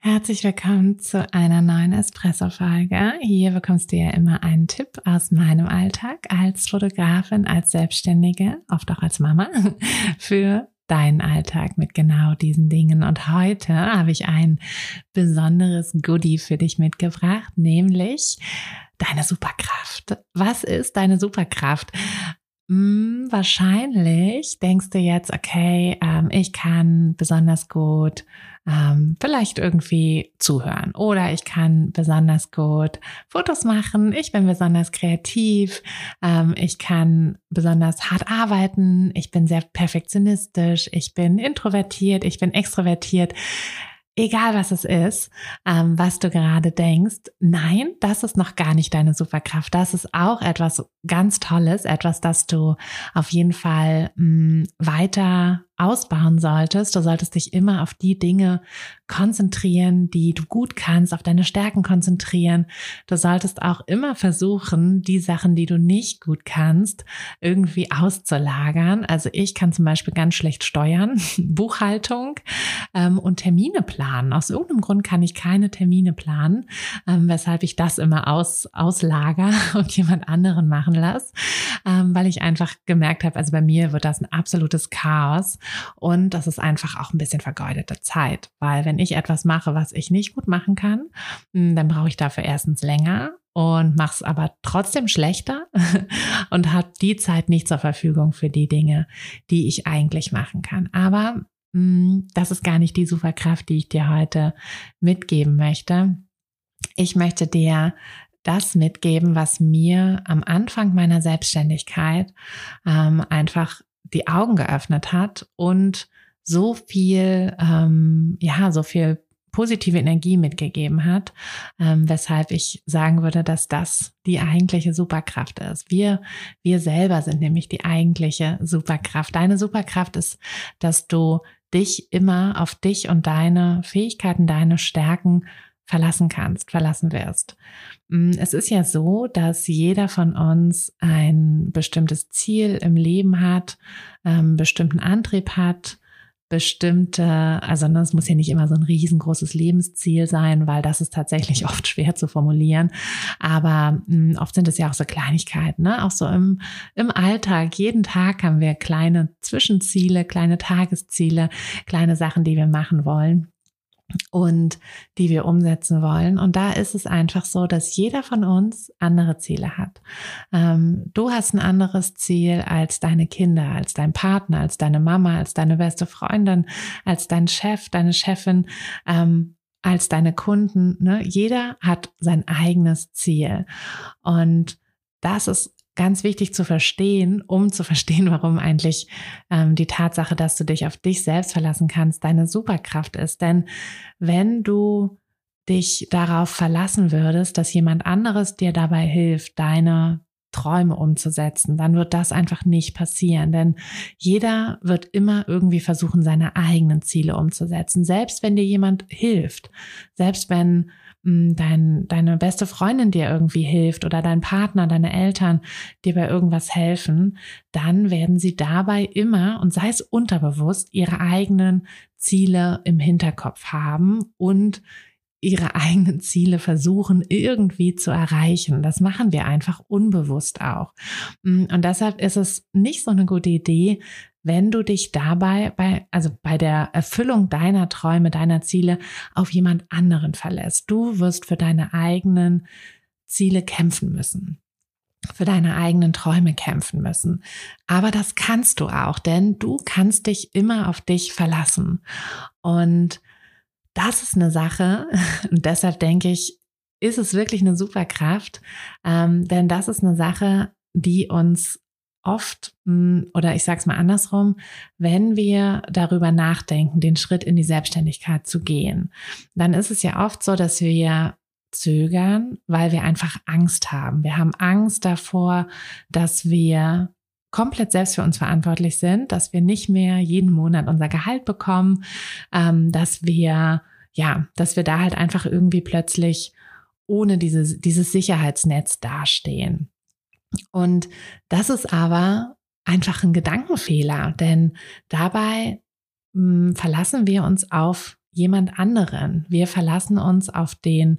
Herzlich willkommen zu einer neuen Espresso-Folge. Hier bekommst du ja immer einen Tipp aus meinem Alltag als Fotografin, als Selbstständige, oft auch als Mama, für deinen Alltag mit genau diesen Dingen. Und heute habe ich ein besonderes Goodie für dich mitgebracht, nämlich deine Superkraft. Was ist deine Superkraft? Hm, wahrscheinlich denkst du jetzt, okay, ähm, ich kann besonders gut ähm, vielleicht irgendwie zuhören. Oder ich kann besonders gut Fotos machen, ich bin besonders kreativ, ähm, ich kann besonders hart arbeiten, ich bin sehr perfektionistisch, ich bin introvertiert, ich bin extrovertiert. Egal was es ist, ähm, was du gerade denkst, nein, das ist noch gar nicht deine Superkraft. Das ist auch etwas ganz Tolles, etwas, das du auf jeden Fall mh, mm, weiter ausbauen solltest. Du solltest dich immer auf die Dinge konzentrieren, die du gut kannst, auf deine Stärken konzentrieren. Du solltest auch immer versuchen, die Sachen, die du nicht gut kannst, irgendwie auszulagern. Also ich kann zum Beispiel ganz schlecht steuern, Buchhaltung ähm, und Termine planen. Aus irgendeinem Grund kann ich keine Termine planen, ähm, weshalb ich das immer aus, auslager und jemand anderen machen lasse, ähm, weil ich einfach gemerkt habe, also bei mir wird das ein absolutes Chaos und das ist einfach auch ein bisschen vergeudete Zeit, weil wenn ich etwas mache, was ich nicht gut machen kann, hm, dann brauche ich dafür erstens länger und mache es aber trotzdem schlechter und habe die Zeit nicht zur Verfügung für die Dinge, die ich eigentlich machen kann. Aber hm, das ist gar nicht die Superkraft, die ich dir heute mitgeben möchte. Ich möchte dir das mitgeben, was mir am Anfang meiner Selbstständigkeit ähm, einfach die Augen geöffnet hat und so viel, ähm, ja, so viel positive Energie mitgegeben hat, ähm, weshalb ich sagen würde, dass das die eigentliche Superkraft ist. Wir, wir selber sind nämlich die eigentliche Superkraft. Deine Superkraft ist, dass du dich immer auf dich und deine Fähigkeiten, deine Stärken verlassen kannst, verlassen wirst. Mm, es ist ja so, dass jeder von uns ein bestimmtes Ziel im Leben hat, ähm, bestimmten Antrieb hat, bestimmte, also das muss ja nicht immer so ein riesengroßes Lebensziel sein, weil das ist tatsächlich oft schwer zu formulieren. Aber mm, oft sind es ja auch so Kleinigkeiten, ne? Auch so im, im Alltag. Jeden Tag haben wir kleine Zwischenziele, kleine Tagesziele, kleine Sachen, die wir machen wollen und die wir umsetzen wollen. Und da ist es einfach so, dass jeder von uns andere Ziele hat. Ähm, du hast ein anderes Ziel als deine Kinder, als dein Partner, als deine Mama, als deine beste Freundin, als dein Chef, deine Chefin, ähm, als deine Kunden. Ne? Jeder hat sein eigenes Ziel. Und das ist ganz wichtig zu verstehen, um zu verstehen, warum eigentlich ähm, die Tatsache, dass du dich auf dich selbst verlassen kannst, deine Superkraft ist. Denn wenn du dich darauf verlassen würdest, dass jemand anderes dir dabei hilft, deine Träume umzusetzen, dann wird das einfach nicht passieren, denn jeder wird immer irgendwie versuchen, seine eigenen Ziele umzusetzen, selbst wenn dir jemand hilft, selbst wenn dein, deine beste Freundin dir irgendwie hilft oder dein Partner, deine Eltern dir bei irgendwas helfen, dann werden sie dabei immer, und sei es unterbewusst, ihre eigenen Ziele im Hinterkopf haben und ihre eigenen Ziele versuchen irgendwie zu erreichen. Das machen wir einfach unbewusst auch. Mm, und deshalb ist es nicht so eine gute Idee, wenn du dich dabei bei, also bei der Erfüllung deiner Träume, deiner Ziele auf jemand anderen verlässt. Du wirst für deine eigenen Ziele kämpfen müssen für deine eigenen Träume kämpfen müssen. Aber das kannst du auch, denn du kannst dich immer auf dich verlassen. Und das ist eine Sache, und deshalb denke ich, ist es wirklich eine Superkraft, ähm, denn das ist eine Sache, die uns oft, hm, oder ich sage es mal andersrum, wenn wir darüber nachdenken, den Schritt in die Selbstständigkeit zu gehen, dann ist es ja oft so, dass wir zögern, weil wir einfach Angst haben. Wir haben Angst davor, dass wir komplett selbst für uns verantwortlich sind, dass wir nicht mehr jeden Monat unser Gehalt bekommen, ähm, dass wir, ja, dass wir da halt einfach irgendwie plötzlich ohne dieses, dieses Sicherheitsnetz dastehen. Und das ist aber einfach ein Gedankenfehler, denn dabei mh, hm, verlassen wir uns auf jemand anderen. Wir verlassen uns auf den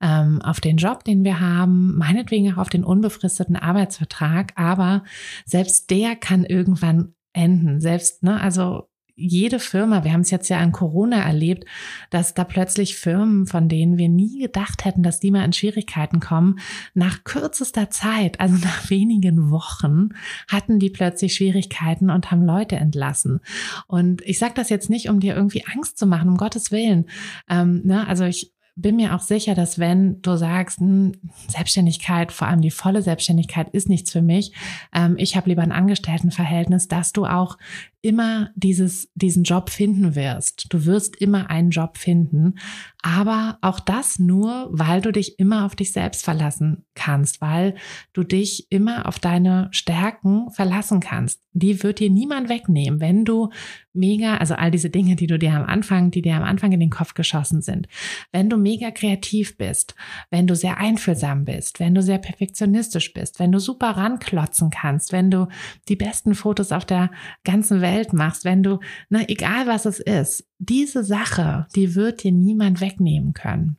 ähm, auf den Job, den wir haben, meinetwegen auch auf den unbefristeten Arbeitsvertrag, aber selbst der kann irgendwann enden. Selbst, ne, also jede Firma, wir haben es jetzt ja an Corona erlebt, dass da plötzlich Firmen, von denen wir nie gedacht hätten, dass die mal in Schwierigkeiten kommen, nach kürzester Zeit, also nach wenigen Wochen, hatten die plötzlich Schwierigkeiten und haben Leute entlassen. Und ich sage das jetzt nicht, um dir irgendwie Angst zu machen, um Gottes Willen. Ähm, ne? Also ich bin mir auch sicher, dass wenn du sagst, hm, Selbstständigkeit, vor allem die volle Selbstständigkeit ist nichts für mich, ähm, ich habe lieber ein Angestelltenverhältnis, dass du auch immer dieses, diesen Job finden wirst. Du wirst immer einen Job finden. Aber auch das nur, weil du dich immer auf dich selbst verlassen kannst, weil du dich immer auf deine Stärken verlassen kannst. Die wird dir niemand wegnehmen, wenn du mega, also all diese Dinge, die du dir am Anfang, die dir am Anfang in den Kopf geschossen sind. Wenn du mega kreativ bist, wenn du sehr einfühlsam bist, wenn du sehr perfektionistisch bist, wenn du super ranklotzen kannst, wenn du die besten Fotos auf der ganzen Welt Welt machst, wenn du, na, ne, egal was es ist, diese Sache, die wird dir niemand wegnehmen können.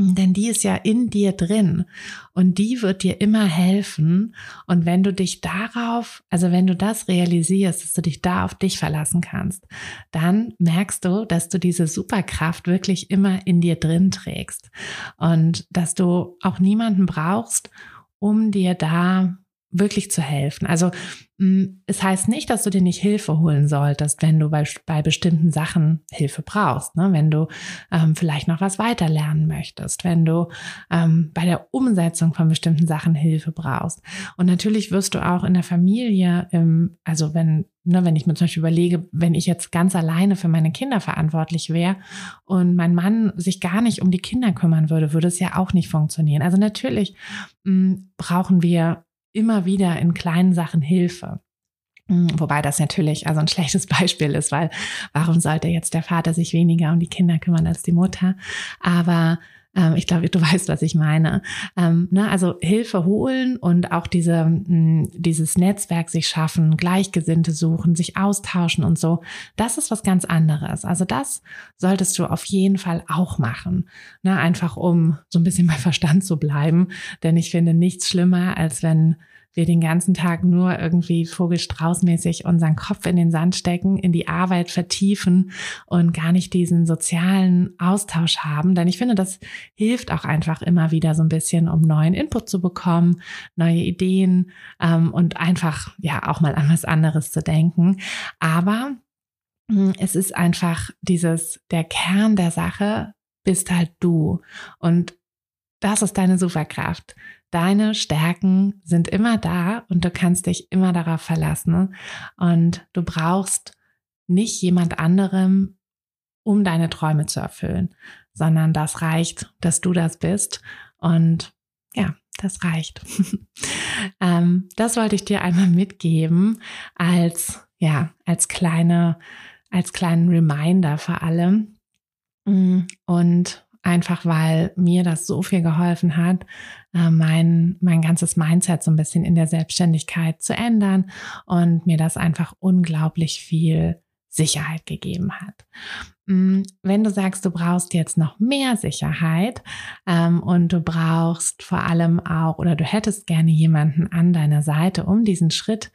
Denn die ist ja in dir drin und die wird dir immer helfen. Und wenn du dich darauf, also wenn du das realisierst, dass du dich da auf dich verlassen kannst, dann merkst du, dass du diese Superkraft wirklich immer in dir drin trägst und dass du auch niemanden brauchst, um dir da wirklich zu helfen. Also mm, es heißt nicht, dass du dir nicht Hilfe holen solltest, wenn du bei, bei bestimmten Sachen Hilfe brauchst. Ne? Wenn du ähm, vielleicht noch was weiterlernen möchtest, wenn du ähm, bei der Umsetzung von bestimmten Sachen Hilfe brauchst. Und natürlich wirst du auch in der Familie, ähm, also wenn ne, wenn ich mir zum Beispiel überlege, wenn ich jetzt ganz alleine für meine Kinder verantwortlich wäre und mein Mann sich gar nicht um die Kinder kümmern würde, würde es ja auch nicht funktionieren. Also natürlich mh, mm, brauchen wir immer wieder in kleinen Sachen Hilfe. Hm, wobei das natürlich also ein schlechtes Beispiel ist, weil warum sollte jetzt der Vater sich weniger um die Kinder kümmern als die Mutter? Aber ähm, ich glaube, du weißt, was ich meine. Ähm, ne, also Hilfe holen und auch diese, mh, hm, dieses Netzwerk sich schaffen, Gleichgesinnte suchen, sich austauschen und so. Das ist was ganz anderes. Also das solltest du auf jeden Fall auch machen. Ne, einfach um so ein bisschen bei Verstand zu bleiben. Denn ich finde nichts schlimmer, als wenn wir den ganzen Tag nur irgendwie vogelstraußmäßig unseren Kopf in den Sand stecken, in die Arbeit vertiefen und gar nicht diesen sozialen Austausch haben. Denn ich finde, das hilft auch einfach immer wieder so ein bisschen, um neuen Input zu bekommen, neue Ideen ähm, und einfach ja auch mal an was anderes zu denken. Aber hm, es ist einfach dieses, der Kern der Sache bist halt du. Und das ist deine Superkraft. Deine Stärken sind immer da und du kannst dich immer darauf verlassen. Und du brauchst nicht jemand anderem, um deine Träume zu erfüllen, sondern das reicht, dass du das bist. Und ja, das reicht. ähm, das wollte ich dir einmal mitgeben als, ja, als kleine, als kleinen Reminder für alle. Mm, und einfach weil mir das so viel geholfen hat, äh, mein, mein ganzes Mindset so ein bisschen in der Selbstständigkeit zu ändern und mir das einfach unglaublich viel Sicherheit gegeben hat. Mm, wenn du sagst, du brauchst jetzt noch mehr Sicherheit ähm, und du brauchst vor allem auch oder du hättest gerne jemanden an deiner Seite, um diesen Schritt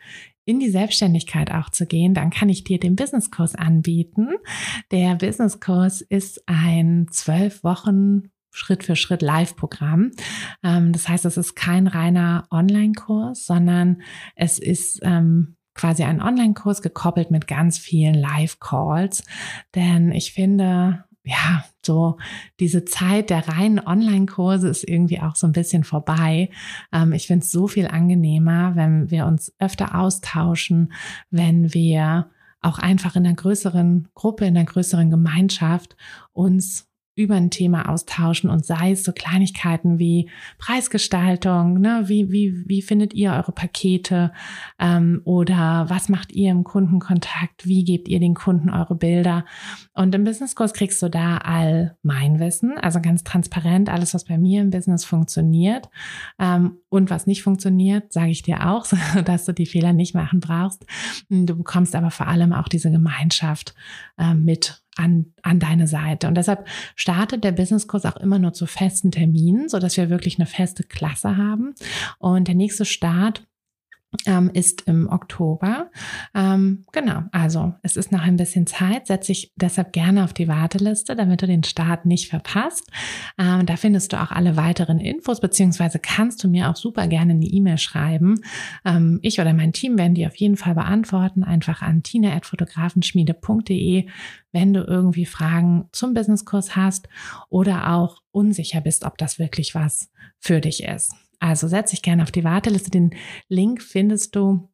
in die Selbstständigkeit auch zu gehen, dann kann ich dir den Businesskurs anbieten. Der Businesskurs ist ein zwölf Wochen Schritt für Schritt Live-Programm. Ähm, das heißt, es ist kein reiner Online-Kurs, sondern es ist ähm, quasi ein Online-Kurs gekoppelt mit ganz vielen Live-Calls. Denn ich finde, ja, so diese Zeit der reinen Online-Kurse ist irgendwie auch so ein bisschen vorbei. Ähm, ich finde es so viel angenehmer, wenn wir uns öfter austauschen, wenn wir auch einfach in einer größeren Gruppe, in einer größeren Gemeinschaft uns über ein Thema austauschen und sei es so Kleinigkeiten wie Preisgestaltung, ne? wie, wie, wie findet ihr eure Pakete ähm, oder was macht ihr im Kundenkontakt, wie gebt ihr den Kunden eure Bilder. Und im Businesskurs kriegst du da all mein Wissen, also ganz transparent, alles, was bei mir im Business funktioniert ähm, und was nicht funktioniert, sage ich dir auch, dass du die Fehler nicht machen brauchst. Du bekommst aber vor allem auch diese Gemeinschaft äh, mit an, an deine Seite. Und deshalb startet der Businesskurs auch immer nur zu festen Terminen, so dass wir wirklich eine feste Klasse haben. Und der nächste Start ähm, ist im Oktober. Ähm, genau, also es ist noch ein bisschen Zeit. Setze ich deshalb gerne auf die Warteliste, damit du den Start nicht verpasst. Ähm, da findest du auch alle weiteren Infos, beziehungsweise kannst du mir auch super gerne eine E-Mail schreiben. Ähm, ich oder mein Team werden die auf jeden Fall beantworten. Einfach an tina.fotografenschmiede.de, wenn du irgendwie Fragen zum Businesskurs hast oder auch unsicher bist, ob das wirklich was für dich ist. Also setz dich gerne auf die Warteliste. Den Link findest du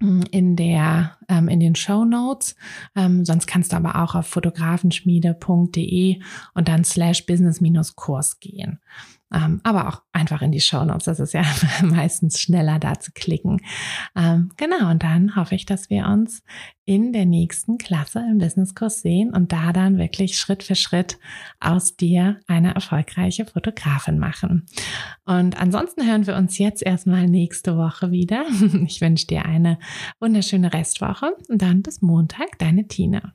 hm, in der ähm, in den Show Notes. Ähm, sonst kannst du aber auch auf fotografenschmiede.de und dann slash business-kurs gehen. Ähm, aber auch einfach in die Show Notes. Das ist ja meistens schneller da zu klicken. Ähm, genau. Und dann hoffe ich, dass wir uns in der nächsten Klasse im Businesskurs sehen und da dann wirklich Schritt für Schritt aus dir eine erfolgreiche Fotografin machen. Und ansonsten hören wir uns jetzt erstmal nächste Woche wieder. Ich wünsche dir eine wunderschöne Restwoche und dann bis Montag, deine Tina.